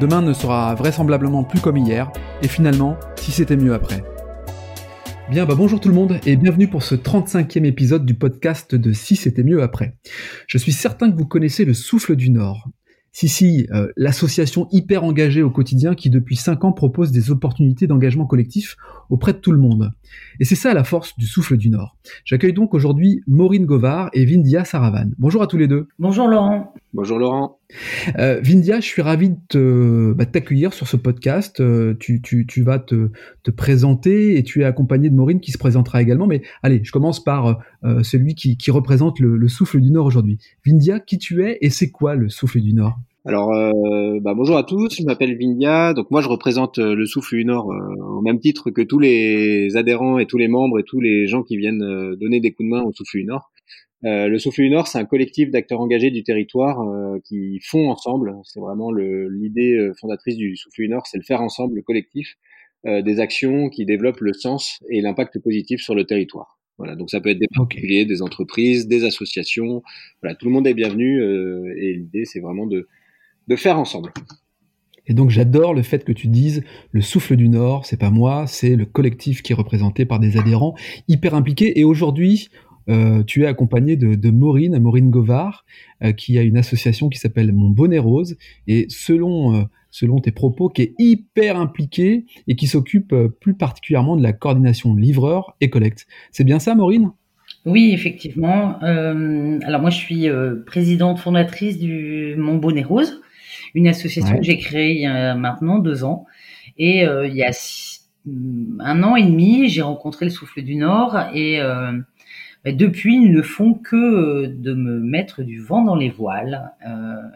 Demain ne sera vraisemblablement plus comme hier, et finalement, si c'était mieux après. Bien, bah bonjour tout le monde et bienvenue pour ce 35e épisode du podcast de Si c'était mieux après. Je suis certain que vous connaissez le Souffle du Nord. Si, si, euh, l'association hyper engagée au quotidien qui depuis 5 ans propose des opportunités d'engagement collectif auprès de tout le monde. Et c'est ça la force du Souffle du Nord. J'accueille donc aujourd'hui Maureen Govard et Vindia Saravan. Bonjour à tous les deux. Bonjour Laurent. Bonjour Laurent. Euh, Vindia, je suis ravi de bah, t'accueillir sur ce podcast. Euh, tu, tu, tu, vas te, te, présenter et tu es accompagné de Maureen qui se présentera également. Mais allez, je commence par euh, celui qui, qui représente le, le Souffle du Nord aujourd'hui. Vindia, qui tu es et c'est quoi le Souffle du Nord? Alors, euh, bah, bonjour à tous, je m'appelle Vindia. Donc moi, je représente euh, le Souffle du Nord euh, au même titre que tous les adhérents et tous les membres et tous les gens qui viennent euh, donner des coups de main au Souffle du Nord. le Souffle du Nord, c'est un collectif d'acteurs engagés du territoire qui font ensemble. C'est vraiment l'idée fondatrice du Souffle du Nord, c'est le faire ensemble, le collectif, des actions qui développent le sens et l'impact positif sur le territoire. Voilà, donc ça peut être des particuliers, des entreprises, des associations. Voilà, tout le monde est bienvenu et l'idée, c'est vraiment de de faire ensemble. Et donc j'adore le fait que tu dises le souffle du Nord, c'est pas moi, c'est le collectif qui est représenté par des adhérents hyper impliqués. Et aujourd'hui, euh, tu es accompagné de, de Maureen, Maureen Govard, euh, qui a une association qui s'appelle Mon Bonnet Rose. Et selon, euh, selon tes propos, qui est hyper impliquée et qui s'occupe plus particulièrement de la coordination livreur et collecte. C'est bien ça, Maureen? Oui, effectivement. alors moi, je suis présidente fondatrice du Mon Bonnet Rose une association que j'ai créée il y a maintenant deux ans. Et euh, il y a un an et demi, j'ai rencontré le Souffle du Nord et euh, bah, depuis, ils ne font que euh, de me mettre du vent dans les voiles.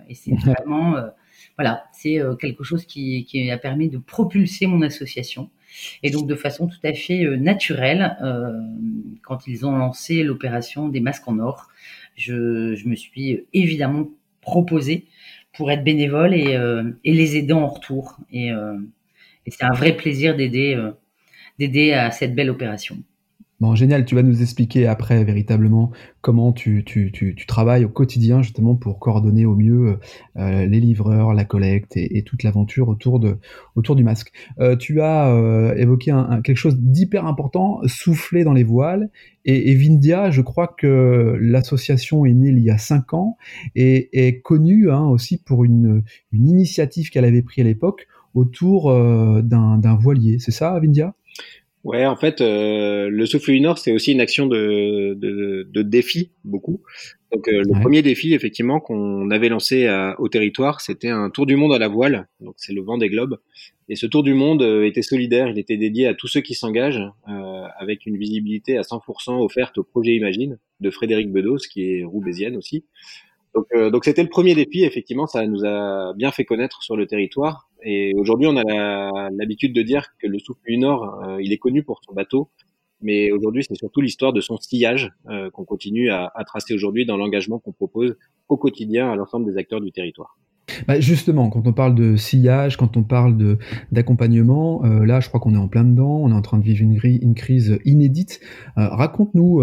et c'est vraiment, voilà, c'est quelque chose qui, qui, a permis de propulser mon association. Et donc de façon tout à fait naturelle, quand ils ont lancé l'opération des masques en or, je, je me suis évidemment proposé pour être bénévole et, euh, et les aider en retour. Et, euh, et c'est un vrai plaisir d'aider euh, d'aider à cette belle opération. Bon, génial, tu vas nous expliquer après véritablement comment tu, tu, tu, travailles au quotidien justement pour coordonner au mieux euh, les livreurs, la collecte et, toute l'aventure autour, autour du masque. Euh, tu as euh, évoqué quelque chose d'hyper important, souffler dans les voiles. Et, et Vindia, je crois que l'association est née il y a cinq ans et est connue hein, aussi pour une, une initiative qu'elle avait prise à l'époque autour d'un voilier. C'est ça, Vindia Ouais, en fait, euh, le souffle du Nord, c'est aussi une action de, de, de défi, beaucoup. Donc, euh, le premier défi, effectivement, qu'on avait lancé au territoire, c'était un tour du monde à la voile. Donc, c'est le vent des globes. Et ce tour du monde euh, était solidaire. Il était dédié à tous ceux qui s'engagent, avec une visibilité à 100% offerte au projet Imagine de Frédéric Bedos, qui est roubaisienne aussi. Donc, donc c'était le premier défi. Effectivement, ça nous a bien fait connaître sur le territoire. Et aujourd'hui, on a l'habitude de dire que le souffle du Nord, euh, il est connu pour son bateau, mais aujourd'hui, c'est surtout l'histoire de son sillage euh, qu'on continue à, tracer aujourd'hui dans l'engagement qu'on propose au quotidien à l'ensemble des acteurs du territoire. Bah justement, quand on parle de sillage, quand on parle d'accompagnement, euh, là, je crois qu'on est en plein dedans. On est en train de vivre une, crise inédite. Raconte-nous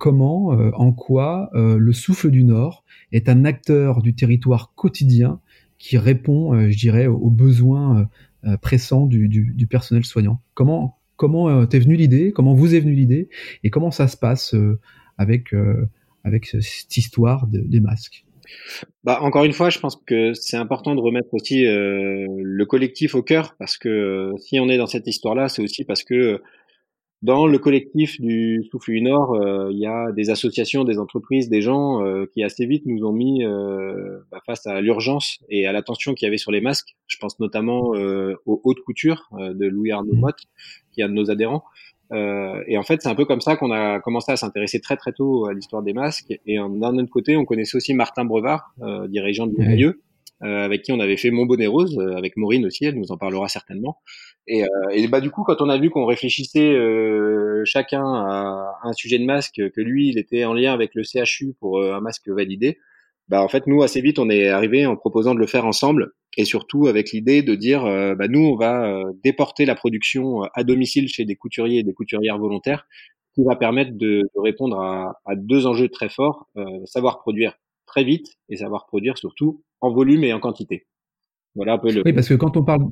comment, en quoi le souffle du Nord est un acteur du territoire quotidien qui répond, euh, je dirais, aux besoins euh, euh, pressants du, personnel soignant. Comment comment t'es venu l'idée Comment vous est venue l'idée Et comment ça se passe avec avec cette histoire de, des masques? Bah, encore une fois, je pense que c'est important de remettre aussi le collectif au cœur parce que si on est dans cette histoire-là, c'est aussi parce que dans le collectif du Souffle du Nord, euh, il y a des associations, des entreprises, des gens euh, qui assez vite nous ont mis euh, bah, face à l'urgence et à l'attention qu'il y avait sur les masques. Je pense notamment aux hautes coutures de Louis Arnaud mmh. Motte, qui est un de nos adhérents. et en fait, c'est un peu comme ça qu'on a commencé à s'intéresser très très tôt à l'histoire des masques. Et d'un autre côté, on connaissait aussi Martin Brevard, dirigeant de l'UE, avec qui on avait fait Mon Bonnet Rose, avec Maureen aussi, elle nous en parlera certainement. Et, et bah du coup, quand on a vu qu'on réfléchissait chacun à un sujet de masque, que lui, il était en lien avec le CHU pour un masque validé, bah en fait nous assez vite on est arrivé en proposant de le faire ensemble et surtout avec l'idée de dire bah nous on va déporter la production à domicile chez des couturiers et des couturières volontaires qui va permettre de, répondre à, deux enjeux très forts, euh, savoir produire très vite et savoir produire surtout en volume et en quantité. Voilà un peu le. Oui, parce que quand on parle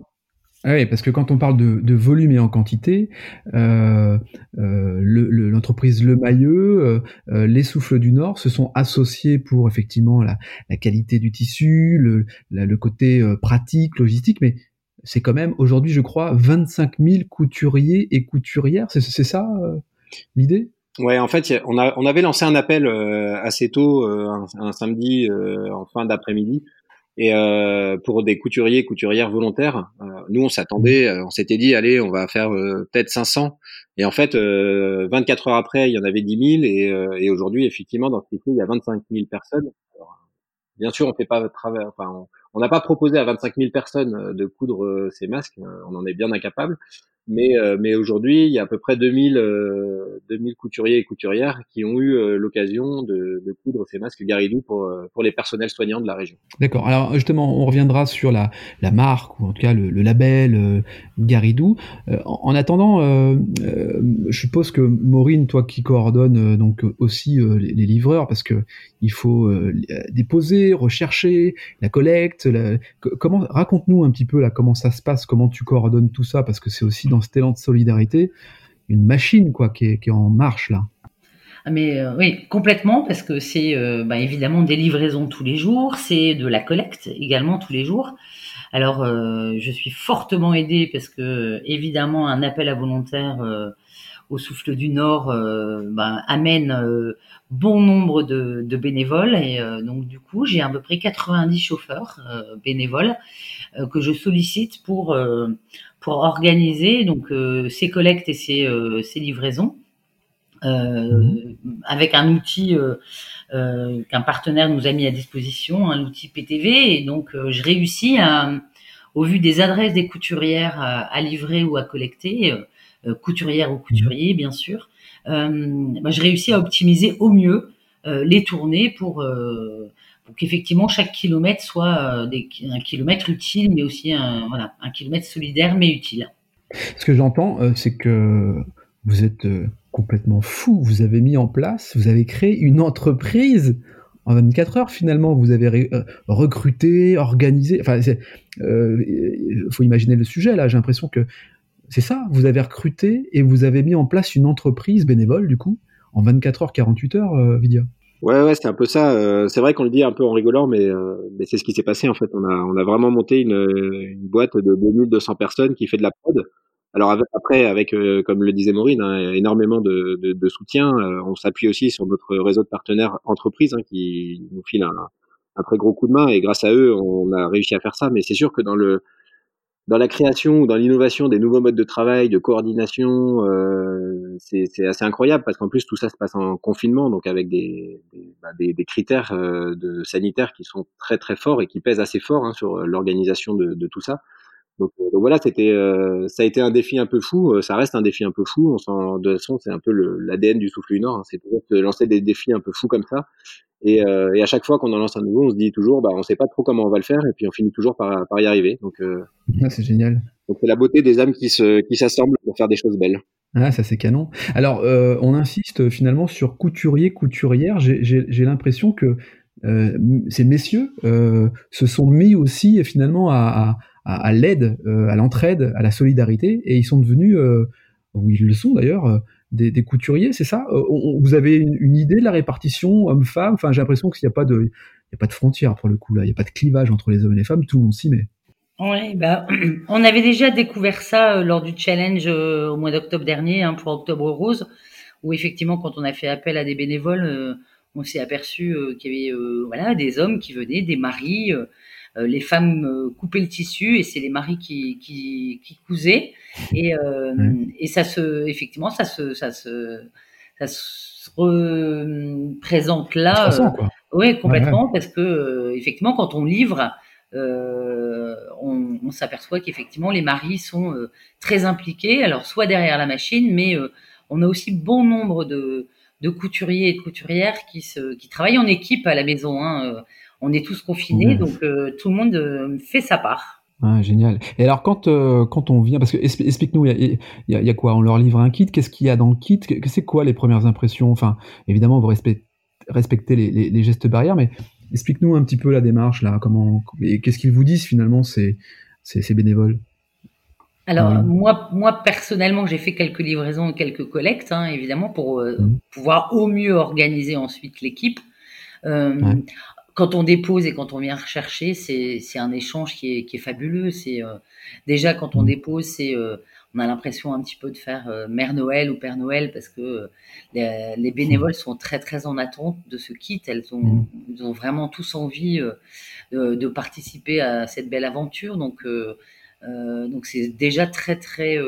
oui, parce que quand on parle de, volume et en quantité, euh, euh, l'entreprise le, Mailleux, les Souffles du Nord se sont associés pour effectivement la, qualité du tissu, le, le côté pratique, logistique, mais c'est quand même aujourd'hui, je crois, 25 000 couturiers et couturières, c'est ça l'idée? Ouais, en fait, on, a, on avait lancé un appel euh, assez tôt, euh, un, samedi euh, en fin d'après-midi, et pour des couturiers, couturières volontaires. nous, on s'attendait, on s'était dit, allez, on va faire peut-être 500. Et en fait, 24 heures après, il y en avait 10 000, et, et aujourd'hui, effectivement, dans ce pays, il y a 25 000 personnes. bien sûr, on fait pas travail, enfin, on n'a pas proposé à 25 000 personnes de coudre ces masques, on en est bien incapable. Mais, euh, mais aujourd'hui, il y a à peu près 2000, euh, 2000 couturiers et couturières qui ont eu euh, l'occasion de, coudre ces masques Garidou pour, les personnels soignants de la région. D'accord. Alors justement, on reviendra sur la, marque, ou en tout cas le, label Garidou. En, attendant, je suppose que Maureen, toi qui coordonnes donc aussi les, les, livreurs, parce que il faut déposer, rechercher, la collecte. comment raconte-nous un petit peu là comment ça se passe, comment tu coordonnes tout ça, parce que c'est aussi dans dans cet élan de solidarité, une machine quoi qui est, en marche là. Ah, mais euh, oui, complètement, parce que c'est euh, bah, évidemment des livraisons tous les jours, c'est de la collecte également tous les jours. Alors, euh, je suis fortement aidée parce que évidemment un appel à volontaires au Souffle du Nord bah, amène bon nombre de, de bénévoles et donc du coup j'ai à peu près 90 chauffeurs bénévoles que je sollicite pour pour organiser donc euh, ces collectes et ces, euh, ces livraisons euh, mhm. avec un outil qu'un partenaire nous a mis à disposition, un outil PTV. Et donc, je réussis à, au vu des adresses des couturières à, livrer ou à collecter, couturières ou couturiers, bien sûr, bah, je réussis à optimiser au mieux les tournées pour pour qu'effectivement chaque kilomètre soit euh, un kilomètre utile, mais aussi un, kilomètre solidaire mais utile. Ce que j'entends, euh, c'est que vous êtes euh, complètement fou. Vous avez mis en place, vous avez créé une entreprise en 24 heures finalement. Vous avez recruté, organisé. Enfin, il faut imaginer le sujet là. J'ai l'impression que c'est ça. Vous avez recruté et vous avez mis en place une entreprise bénévole du coup en 24 heures, 48 heures, Vidia. Ouais, ouais, c'est un peu ça. Euh, c'est vrai qu'on le dit un peu en rigolant, mais, euh, mais c'est ce qui s'est passé en fait. On a, on a vraiment monté une, une boîte de 2200 personnes qui fait de la prod. Alors après, avec, euh, comme le disait Maureen, hein, énormément de, de, de soutien. on s'appuie aussi sur notre réseau de partenaires entreprises hein, qui nous filent un, un, très gros coup de main et grâce à eux, on a réussi à faire ça. Mais c'est sûr que dans le dans la création ou dans l'innovation des nouveaux modes de travail, de coordination, euh, c'est assez incroyable parce qu'en plus tout ça se passe en confinement, donc avec des, bah, des, des critères euh, de sanitaires qui sont très très forts et qui pèsent assez fort hein, sur l'organisation de, de, tout ça. Donc, euh, voilà, c'était, euh, ça a été un défi un peu fou. Euh, ça reste un défi un peu fou. On de toute façon, c'est un peu l'ADN du souffle du Nord. Hein, c'est de lancer des défis un peu fous comme ça. Et, euh, et à chaque fois qu'on en lance un nouveau, on se dit toujours, bah, on sait pas trop comment on va le faire, et puis on finit toujours par, par y arriver. Donc, ah, c'est génial. Donc c'est la beauté des âmes qui se, qui s'assemblent pour faire des choses belles. Ah, ça c'est canon. Alors, on insiste finalement sur couturier, couturière. J'ai l'impression que ces messieurs se sont mis aussi finalement à, à, l'aide, euh, à l'entraide, à la solidarité, et ils sont devenus, euh, ou ils le sont d'ailleurs, euh, des, couturiers, c'est ça? Vous avez une, idée de la répartition homme-femme? Enfin, j'ai l'impression qu'il n'y a pas de, il a pas de frontière pour le coup là, il n'y a pas de clivage entre les hommes et les femmes, tout le monde s'y met. Bah, on avait déjà découvert ça lors du challenge au mois d'octobre dernier hein, pour Octobre Rose, où effectivement, quand on a fait appel à des bénévoles, on s'est aperçu qu'il y avait voilà des hommes qui venaient, des maris, euh, les femmes euh, coupaient le tissu et c'est les maris qui, qui, qui cousaient. Et, euh, et ça se, effectivement, ça se, ça se, ça se représente là. Oui, complètement, parce que effectivement, quand on livre, on, on s'aperçoit qu'effectivement les maris sont très impliqués, alors soit derrière la machine, mais on a aussi bon nombre de, de couturiers et de couturières qui, se, qui travaillent en équipe à la maison. Hein. On est tous confinés, donc tout le monde fait sa part. Ah, génial. Et alors quand euh, quand on vient, parce que explique-nous, il y a, y a, quoi? On leur livre un kit? Qu'est-ce qu'il y a dans le kit? C'est quoi les premières impressions? Enfin, évidemment, vous respectez, respectez les, les, les, gestes barrières, mais explique-nous un petit peu la démarche là. Comment et qu'est-ce qu'ils vous disent finalement ces ces, bénévoles? Alors moi, moi personnellement, j'ai fait quelques livraisons, quelques collectes, hein, évidemment, pour euh, mmh. pouvoir au mieux organiser ensuite l'équipe. Euh, quand on dépose et quand on vient rechercher, c'est un échange qui est, qui est fabuleux. C'est euh, déjà quand on dépose, c'est euh, on a l'impression un petit peu de faire euh, Mère Noël ou Père Noël parce que les, les, bénévoles sont très très en attente de ce kit. Elles ont, ils ont vraiment tous envie de, de, participer à cette belle aventure. Donc donc c'est déjà très très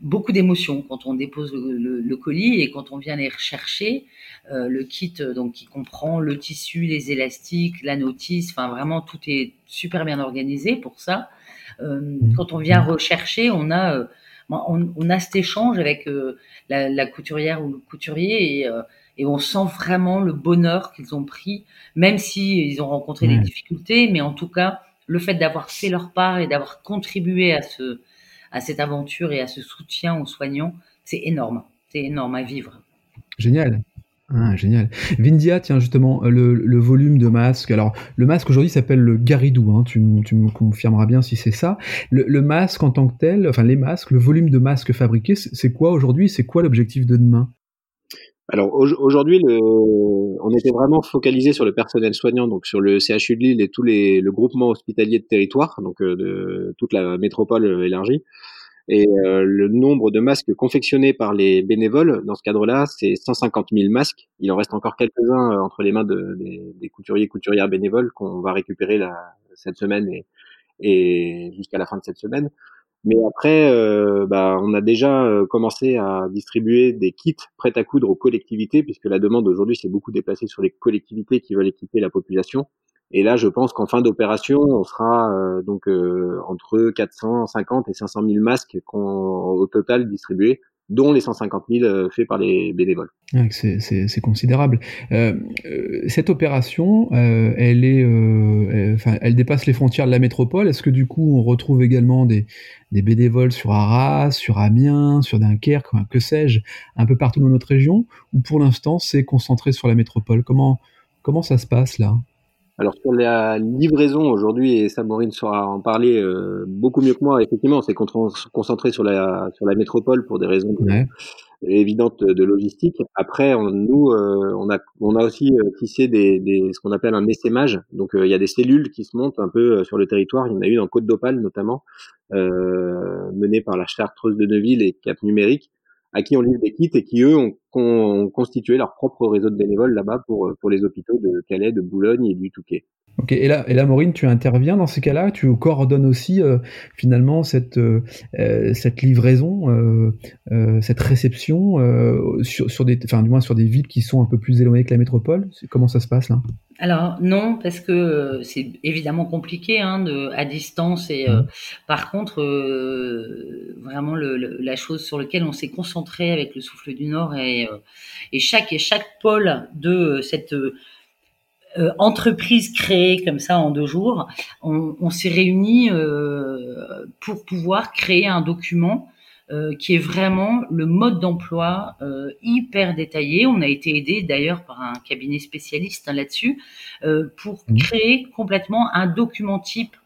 beaucoup d'émotions quand on dépose le, le, colis et quand on vient les rechercher. Euh, le kit euh, donc qui comprend le tissu, les élastiques, la notice, enfin vraiment tout est super bien organisé pour ça. Euh. Quand on vient rechercher, on a on, a cet échange avec la, la, couturière ou le couturier et, et, on sent vraiment le bonheur qu'ils ont pris, même si ils ont rencontré des difficultés, mais en tout cas le fait d'avoir fait leur part et d'avoir contribué à ce à cette aventure et à ce soutien aux soignants, c'est énorme, c'est énorme à vivre. Génial. Ah, génial. Vindia, tiens, justement, euh, le, volume de masque. Alors, le masque aujourd'hui s'appelle le Garidou, hein, tu, me confirmeras bien si c'est ça. Le, masque en tant que tel, enfin les masques, le volume de masques fabriqués, c'est quoi aujourd'hui? C'est quoi l'objectif de demain? Alors aujourd'hui, on était vraiment focalisé sur le personnel soignant, donc sur le CHU de Lille et tous les le groupement hospitalier de territoire, donc euh, de toute la métropole élargie. Et euh, le nombre de masques confectionnés par les bénévoles dans ce cadre-là, c'est 150 000 masques. Il en reste encore quelques-uns euh, entre les mains de, des, couturiers couturières bénévoles qu'on va récupérer cette semaine et, et jusqu'à la fin de cette semaine. Mais après, euh, bah, on a déjà commencé à distribuer des kits prêts à coudre aux collectivités, puisque la demande aujourd'hui s'est beaucoup déplacée sur les collectivités qui veulent équiper la population. Et là, je pense qu'en fin d'opération, on sera euh, donc euh, entre 450 et 500 000 masques au total distribués, dont les 150 000 euh, faits par les bénévoles. c'est considérable. cette opération, elle est, elle dépasse les frontières de la métropole. Est-ce que du coup, on retrouve également des, des bénévoles sur Arras, sur Amiens, sur Dunkerque, que sais-je, un peu partout dans notre région, ou pour l'instant, c'est concentré sur la métropole? Comment comment ça se passe là? Alors sur la livraison aujourd'hui, et Samorine saura en parler euh, beaucoup mieux que moi, effectivement, on s'est concentré sur la sur la métropole pour des raisons évidentes de logistique. Après, on, nous, euh, on a on a aussi euh, tissé des, des ce qu'on appelle un essaimage. Donc il y a des cellules qui se montent un peu sur le territoire. Il y en a une en Côte d'Opale notamment, menée par la Chartreuse de Neuville et Cap Numérique à qui on livre des kits et qui eux ont, constitué leur propre réseau de bénévoles là-bas pour, pour les hôpitaux de Calais, de Boulogne et du Touquet. Ok, et là, et là, Maureen, tu interviens dans ces cas-là, tu coordonnes aussi euh, finalement cette euh, euh, cette livraison, cette réception sur, sur des, enfin du moins sur des villes qui sont un peu plus éloignées que la métropole? Comment ça se passe là? Alors non, parce que c'est évidemment compliqué hein, de, à distance. Et mmh. par contre, vraiment le, la chose sur laquelle on s'est concentré avec le souffle du Nord et, et chaque et chaque pôle de cette euh, entreprise créée comme ça en deux jours, on, on s'est réunis euh, pour pouvoir créer un document euh, qui est vraiment le mode d'emploi euh, hyper détaillé. On a été aidé d'ailleurs par un cabinet spécialiste hein, là-dessus euh, pour mmh. créer complètement un document type.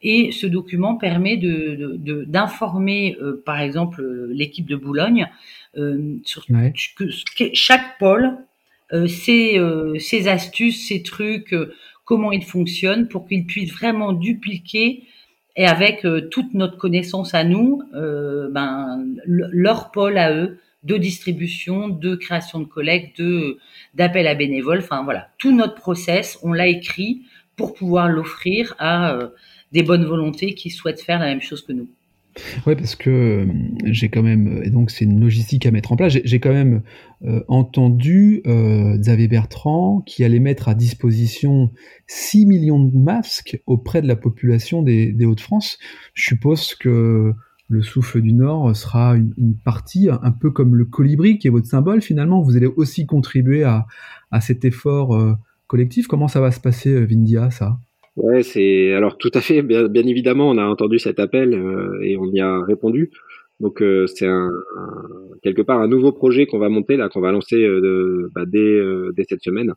Et ce document permet de, d'informer, de, par exemple, l'équipe de Boulogne sur que, chaque pôle euh, euh, ces, astuces, ces trucs, euh, comment ils fonctionnent pour qu'ils puissent vraiment dupliquer et avec toute notre connaissance à nous, ben, leur pôle à eux de distribution, de création de collecte, de d'appel à bénévoles. Enfin voilà, tout notre process, on l'a écrit pour pouvoir l'offrir à des bonnes volontés qui souhaitent faire la même chose que nous. Ouais, parce que euh, j'ai quand même, et donc c'est une logistique à mettre en place. J'ai quand même euh, entendu euh, Xavier Bertrand qui allait mettre à disposition 6 millions de masques auprès de la population des, Hauts-de-France. Je suppose que le souffle du Nord sera une, partie, un peu comme le colibri qui est votre symbole finalement. Vous allez aussi contribuer à, à cet effort euh, collectif. Comment ça va se passer, Vindia, ça? Ouais, c'est alors tout à fait. Bien, bien, évidemment, on a entendu cet appel euh, et on y a répondu. Donc euh, c'est un, quelque part un nouveau projet qu'on va monter là, qu'on va lancer euh, bah, dès, euh, dès cette semaine.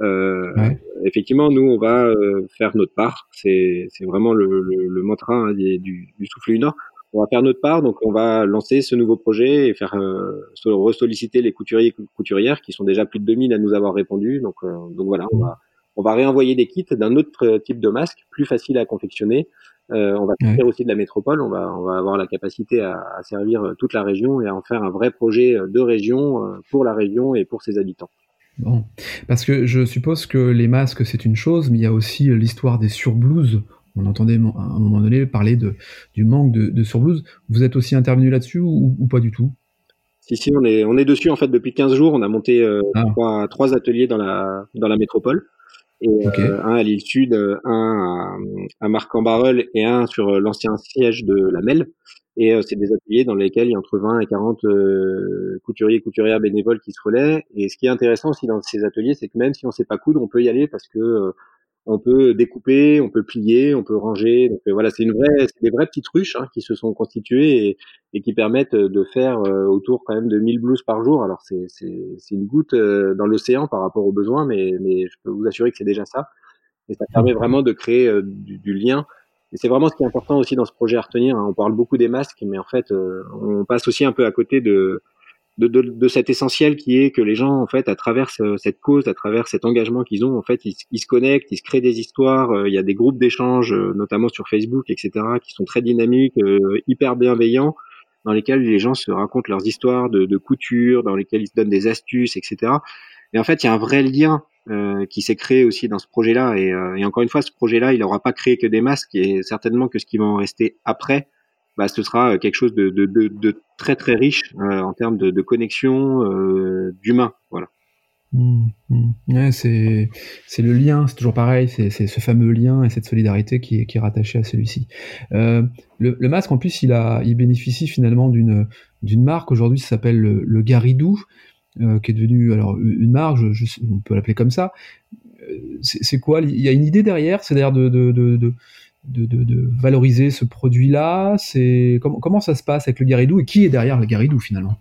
Ouais. Effectivement, nous on va faire notre part. C'est c'est vraiment le, le, le mantra hein, du, du souffle du Nord. On va faire notre part, donc on va lancer ce nouveau projet et faire euh, ressolliciter les couturiers et couturières qui sont déjà plus de 2000 à nous avoir répondu. Donc donc voilà, on va on va réenvoyer des kits d'un autre type de masque, plus facile à confectionner. Euh, on va faire aussi de la métropole. On va, on va avoir la capacité à, à, servir toute la région et à en faire un vrai projet de région euh, pour la région et pour ses habitants. Bon, parce que je suppose que les masques c'est une chose, mais il y a aussi l'histoire des surblouses. On entendait à un moment donné parler de, du manque de, de surblouses. Vous êtes aussi intervenu là-dessus ou, ou, pas du tout? Si, si, on est, on est dessus en fait depuis 15 jours. On a monté euh, ah. trois, trois ateliers dans la, dans la métropole et euh, un à l'île Sud, un à, à Marc-en-Barœul et un sur l'ancien siège de la Melle. Et euh, c'est des ateliers dans lesquels il y a entre 20 et 40 euh, couturiers et couturières bénévoles qui se relaient. Et ce qui est intéressant aussi dans ces ateliers, c'est que même si on sait pas coudre, on peut y aller parce que on peut découper, on peut plier, on peut ranger. Donc voilà, c'est une vraie, c'est des vraies petites ruches hein, qui se sont constituées et, et, qui permettent de faire autour quand même de 1000 blouses par jour. Alors c'est c'est une goutte dans l'océan par rapport aux besoins, mais mais je peux vous assurer que c'est déjà ça. Et ça permet vraiment de créer du, du, lien. Et c'est vraiment ce qui est important aussi dans ce projet à retenir. Hein. On parle beaucoup des masques, mais en fait, on passe aussi un peu à côté de de, de, de, cet essentiel qui est que les gens en fait à travers cette cause, à travers cet engagement qu'ils ont, en fait ils, se connectent, ils se créent des histoires. Euh, il y a des groupes d'échange, euh, notamment sur Facebook, etc., qui sont très dynamiques, euh, hyper bienveillants, dans lesquels les gens se racontent leurs histoires de, de, couture, dans lesquels ils se donnent des astuces, etc. Et en fait il y a un vrai lien qui s'est créé aussi dans ce projet-là. Et, et, encore une fois, ce projet-là, il n'aura pas créé que des masques, et certainement que ce qui va en rester après bah, ce sera quelque chose de, de, de, très très riche euh, en termes de, connexion euh, d'humain. Voilà. Mmh, mmh. Ouais, c'est c'est le lien, c'est toujours pareil, c'est ce fameux lien et cette solidarité qui est, qui est rattachée à celui-ci. Euh, le, masque en plus, il a il bénéficie finalement d'une marque aujourd'hui, ça s'appelle le, le Garidou, euh, qui est devenu alors une marque, on peut l'appeler comme ça. Euh, c'est quoi? Il y a une idée derrière, c'est-à-dire de, de, de, de de, valoriser ce produit-là C'est comment, ça se passe avec le Garidou et qui est derrière le Garidou finalement?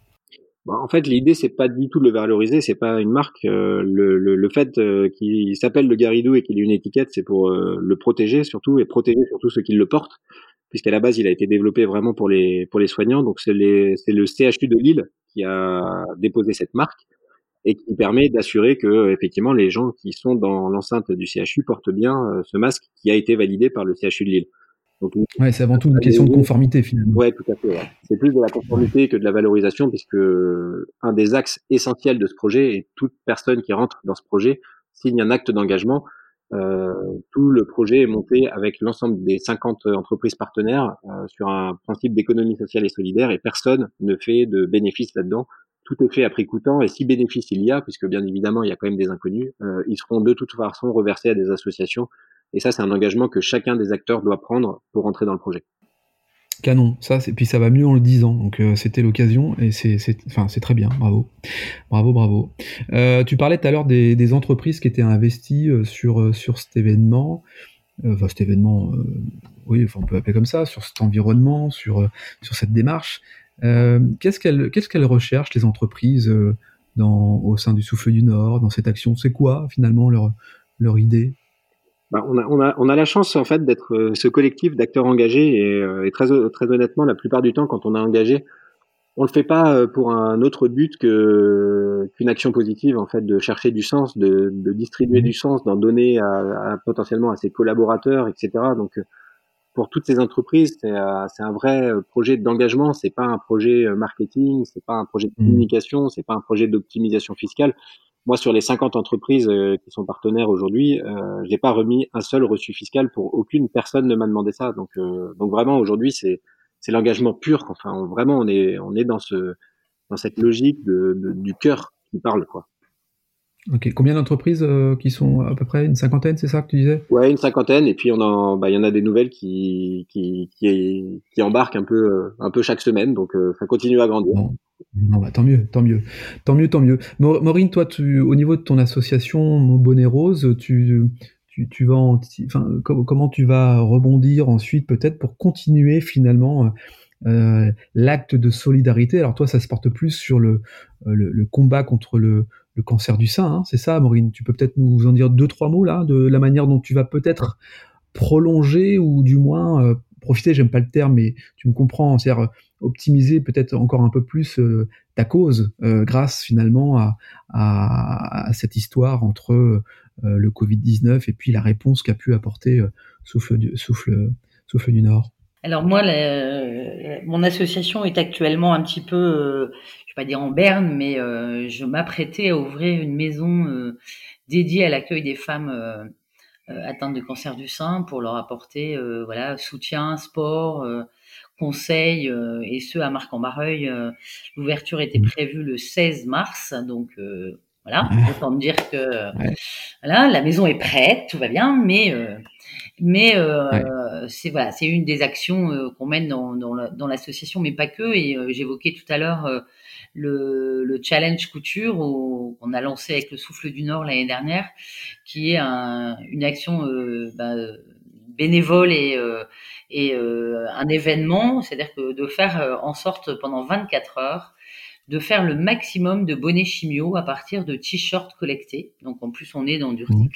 Bah, En fait, l'idée c'est pas du tout de le valoriser, c'est pas une marque. Euh, le, fait euh, qu'il s'appelle le Garidou et qu'il ait une étiquette, c'est pour euh, le protéger surtout et protéger surtout ceux qui le portent, puisqu'à la base il a été développé vraiment pour les pour les soignants. Donc c'est le CHU de Lille qui a déposé cette marque et qui permet d'assurer que effectivement les gens qui sont dans l'enceinte du CHU portent bien euh, ce masque qui a été validé par le CHU de Lille. Donc, ouais, c'est avant tout une question de conformité finalement. Ouais, tout à fait. Ouais. C'est plus de la conformité que de la valorisation, puisque un des axes essentiels de ce projet et toute personne qui rentre dans ce projet signe un acte d'engagement. Euh, tout le projet est monté avec l'ensemble des 50 entreprises partenaires euh, sur un principe d'économie sociale et solidaire et personne ne fait de bénéfices là-dedans tout est fait à prix coûtant et si bénéfice il y a, puisque bien évidemment il y a quand même des inconnus, euh, ils seront de toute façon reversés à des associations. Et ça, c'est un engagement que chacun des acteurs doit prendre pour entrer dans le projet. Canon, ça, et puis ça va mieux en le disant. Donc euh, c'était l'occasion et c'est, très bien, bravo, bravo, bravo. Euh, tu parlais tout à l'heure des, entreprises qui étaient investies sur cet événement, enfin cet événement, oui, on peut appeler comme ça, sur cet environnement, sur cette démarche. Euh, qu'est-ce qu'elles qu'elles recherchent les entreprises euh, dans, au sein du Souffle du Nord dans cette action? C'est quoi finalement leur leur idée? Bah, on, a, on, a, on a la chance en fait d'être euh, ce collectif d'acteurs engagés et, et, très, très honnêtement la plupart du temps quand on est engagé on le fait pas pour un autre but que qu'une action positive en fait de chercher du sens de, de distribuer mmh. du sens d'en donner à, à, potentiellement à ses collaborateurs etc donc pour toutes ces entreprises, c'est euh, un vrai euh, projet d'engagement. C'est pas un projet euh, marketing, c'est pas un projet de mmh. communication, c'est pas un projet d'optimisation fiscale. Moi, sur les 50 entreprises qui sont partenaires aujourd'hui, euh, j'ai pas remis un seul reçu fiscal pour aucune personne ne m'a demandé ça. Donc, donc vraiment aujourd'hui, c'est c'est l'engagement pur. Enfin, vraiment, on est, on est dans ce, dans cette logique de, du cœur qui parle, quoi. Ok. Combien d'entreprises euh, qui sont à peu près une cinquantaine, c'est ça que tu disais? Ouais, une cinquantaine. Et puis on en, bah, il y en a des nouvelles qui qui qui, qui embarquent un peu euh, un peu chaque semaine. Donc euh, ça continue à grandir. Non, bah, tant mieux, tant mieux, tant mieux, tant mieux. Maureen, toi, tu, au niveau de ton association Mon Bonnet Rose, tu tu, tu vas, enfin, comment tu vas rebondir ensuite peut-être pour continuer finalement euh, l'acte de solidarité? Alors toi, ça se porte plus sur le, le, le combat contre le, le cancer du sein, hein, c'est ça, Maureen? Tu peux peut-être nous en dire deux, trois mots là, de la manière dont tu vas peut-être prolonger ou du moins euh, profiter, j'aime pas le terme, mais tu me comprends, c'est-à-dire optimiser peut-être encore un peu plus euh, ta cause grâce finalement à, cette histoire entre le Covid-19 et puis la réponse qu'a pu apporter Souffle du Nord. Alors moi, mon association est actuellement un petit peu, euh, je vais pas dire en berne, mais euh, je m'apprêtais à ouvrir une maison euh, dédiée à l'accueil des femmes atteintes de cancer du sein pour leur apporter, voilà, soutien, sport, conseils, et ce à Marc-en-Barreuil. L'ouverture était prévue le 16 mars, donc voilà, autant me dire que voilà, la maison est prête, tout va bien, mais mais euh, c'est voilà, c'est une des actions euh, qu'on mène dans, dans l'association, mais pas que. Et euh, j'évoquais tout à l'heure euh, le, le, challenge couture qu'on a lancé avec le Souffle du Nord l'année dernière, qui est un, une action bah, bénévole et, et un événement, c'est-à-dire que de faire en sorte pendant 24 heures de faire le maximum de bonnets chimio à partir de t-shirts collectés. Donc en plus on est dans du mmh.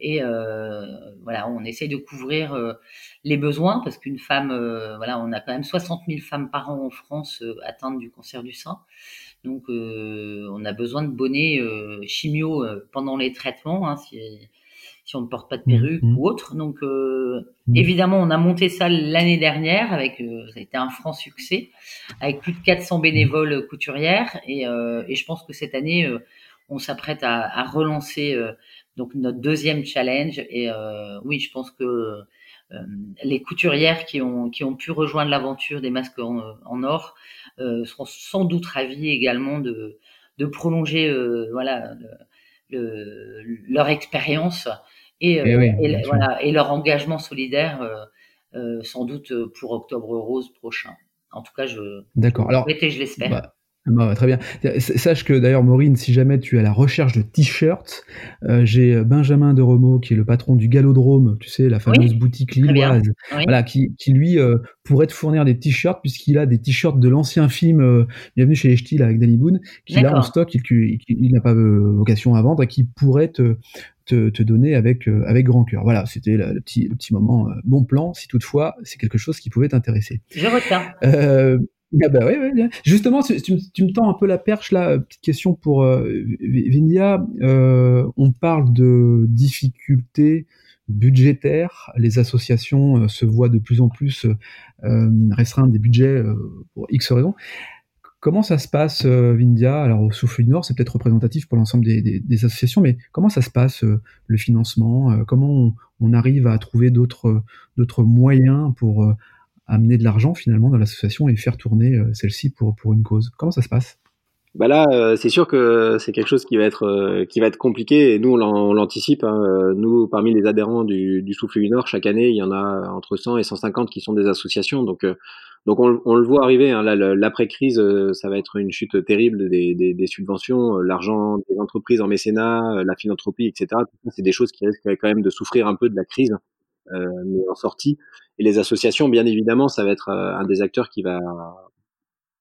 Et euh, voilà, on essaye de couvrir euh, les besoins parce qu'une femme, euh, voilà, on a quand même 60 000 femmes par an en France atteintes du cancer du sein. Donc, on a besoin de bonnets chimio pendant les traitements, hein, si, si, on ne porte pas de mmh, perruque mmh. ou autre. Donc, mmh. évidemment, on a monté ça l'année dernière avec, ça a été un franc succès, avec plus de 400 bénévoles couturières. Et, et je pense que cette année, on s'apprête à, à, relancer donc notre deuxième challenge. Et euh, oui, je pense que euh, les couturières qui ont, qui ont pu rejoindre l'aventure des masques en, en or euh, seront sans doute ravies également de, de prolonger euh, voilà, le, leur expérience et, et, euh, et, voilà, et, leur engagement solidaire euh, sans doute pour Octobre Rose prochain. En tout cas, je, D'accord. Alors, je l'espère. Bah, ah bah très bien. Sache que d'ailleurs, Maureen, si jamais tu es à la recherche de t-shirts, euh, j'ai euh, Benjamin de Remo, qui est le patron du Galodrome, tu sais, la fameuse boutique lilloise, voilà, qui, qui lui euh, pourrait te fournir des t-shirts puisqu'il a des t-shirts de l'ancien film Bienvenue chez les Ch'tis avec Danny Boone, qu'il a en stock, il, il n'a pas vocation à vendre et qui pourrait te, te, te, donner avec avec grand cœur. Voilà, c'était le, petit le petit moment bon plan si toutefois c'est quelque chose qui pouvait t'intéresser. Je retiens. Euh, ah bah Justement, tu, me tends un peu la perche là. Petite question pour euh, Vindia. Euh, on parle de difficultés budgétaires. Les associations euh, se voient de plus en plus euh, restreindre des budgets pour X raisons. Comment ça se passe, Vindia Alors, au Souffle du Nord, c'est peut-être représentatif pour l'ensemble des, associations, mais comment ça se passe, le financement? Comment on, arrive à trouver d'autres moyens pour amener de l'argent finalement dans l'association et faire tourner euh, celle-ci pour, pour une cause Comment ça se passe? Bah là, euh, c'est sûr que c'est quelque chose qui va être euh, qui va être compliqué et nous on l'anticipe. Hein. Nous, parmi les adhérents du, du Souffle du Nord, chaque année, il y en a entre 100 et 150 qui sont des associations. Donc donc on, le voit arriver. Hein. L'après crise, ça va être une chute terrible des, des, des subventions, l'argent des entreprises en mécénat, la philanthropie, etc. C'est des choses qui risquent quand même de souffrir un peu de la crise, mais en sortie. Et les associations, bien évidemment, ça va être euh, un des acteurs qui va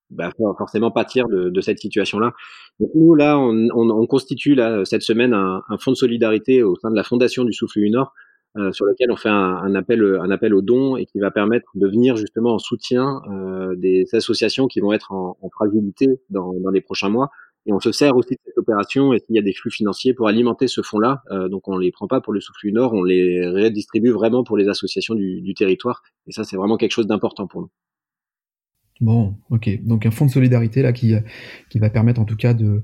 bah, forcément pâtir de, de cette situation-là. Donc nous, là, on, on, on, constitue là, cette semaine un, un, fonds de solidarité au sein de la Fondation du Souffle du Nord, euh, sur lequel on fait un, un, appel, un appel aux dons et qui va permettre de venir justement en soutien euh, des associations qui vont être en, en fragilité dans, dans les prochains mois et on se sert aussi de cette opération et s'il y a des flux financiers pour alimenter ce fonds-là. Euh, donc on les prend pas pour le souffle du Nord, on les redistribue vraiment pour les associations du territoire. Et ça, c'est vraiment quelque chose d'important pour nous. Bon, ok. Donc un fonds de solidarité là qui qui va permettre en tout cas de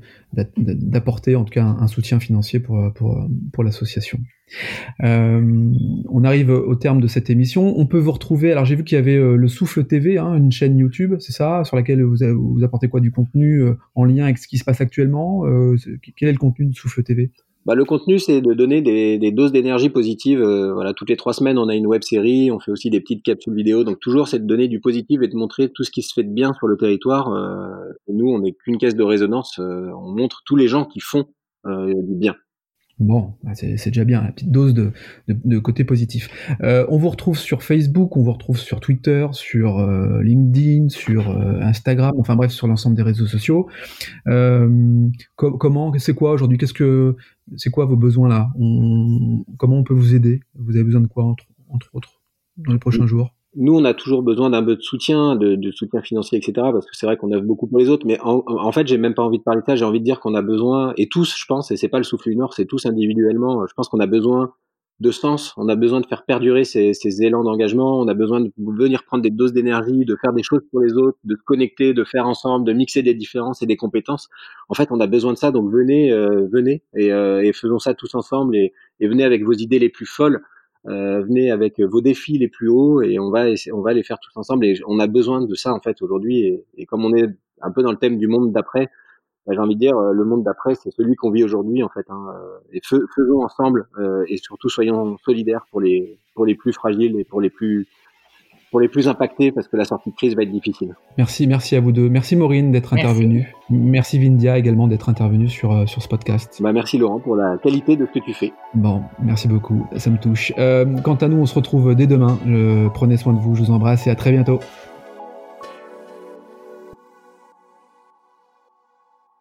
d'apporter en tout cas un, soutien financier pour pour pour l'association. Euh, on arrive au terme de cette émission. On peut vous retrouver. Alors j'ai vu qu'il y avait euh, le Souffle TV, hein, une chaîne YouTube, c'est ça, sur laquelle vous, vous apportez quoi? Du contenu euh, en lien avec ce qui se passe actuellement? Euh, quel est le contenu de Souffle TV bah, le contenu, c'est de donner des, doses d'énergie positive. Euh, voilà, toutes les trois semaines, on a une web série, on fait aussi des petites capsules vidéo. Donc toujours, c'est de donner du positif et de montrer tout ce qui se fait de bien sur le territoire. Euh, nous, on n'est qu'une caisse de résonance. Euh, on montre tous les gens qui font du bien. Bon, bah, c'est déjà bien, la petite dose de, de, côté positif. Euh, on vous retrouve sur Facebook, on vous retrouve sur Twitter, sur euh, LinkedIn, sur euh, Instagram, enfin bref, sur l'ensemble des réseaux sociaux. comment, c'est quoi aujourd'hui Qu'est-ce que, c'est quoi vos besoins là? Comment on peut vous aider? Vous avez besoin de quoi entre, entre autres dans les prochains jours? Nous, on a toujours besoin d'un peu de soutien, de, de, soutien financier, etc. Parce que c'est vrai qu'on œuvre beaucoup pour les autres. Mais en, en fait, j'ai même pas envie de parler de ça. J'ai envie de dire qu'on a besoin, et tous, je pense, et c'est pas le souffle du Nord, c'est tous individuellement. Je pense qu'on a besoin de sens. On a besoin de faire perdurer ces, ces élans d'engagement. On a besoin de venir prendre des doses d'énergie, de faire des choses pour les autres, de se connecter, de faire ensemble, de mixer des différences et des compétences. En fait, on a besoin de ça. Donc venez, euh, venez et, euh, et, faisons ça tous ensemble et, et venez avec vos idées les plus folles. Euh, venez avec vos défis les plus hauts et on va on va les faire tous ensemble et on a besoin de ça en fait aujourd'hui et, comme on est un peu dans le thème du monde d'après bah, j'ai envie de dire euh, le monde d'après c'est celui qu'on vit aujourd'hui en fait hein, euh, et faisons ensemble et surtout soyons solidaires pour les pour les plus fragiles et pour les plus pour les plus impactés parce que la sortie de crise va être difficile. Merci, merci à vous deux. Merci Maureen d'être intervenue. Merci Vindia également d'être intervenue sur, euh, sur ce podcast. Bah, merci Laurent pour la qualité de ce que tu fais. Bon, merci beaucoup, ça me touche. Euh, quant à nous, on se retrouve dès demain. prenez soin de vous, je vous embrasse et à très bientôt.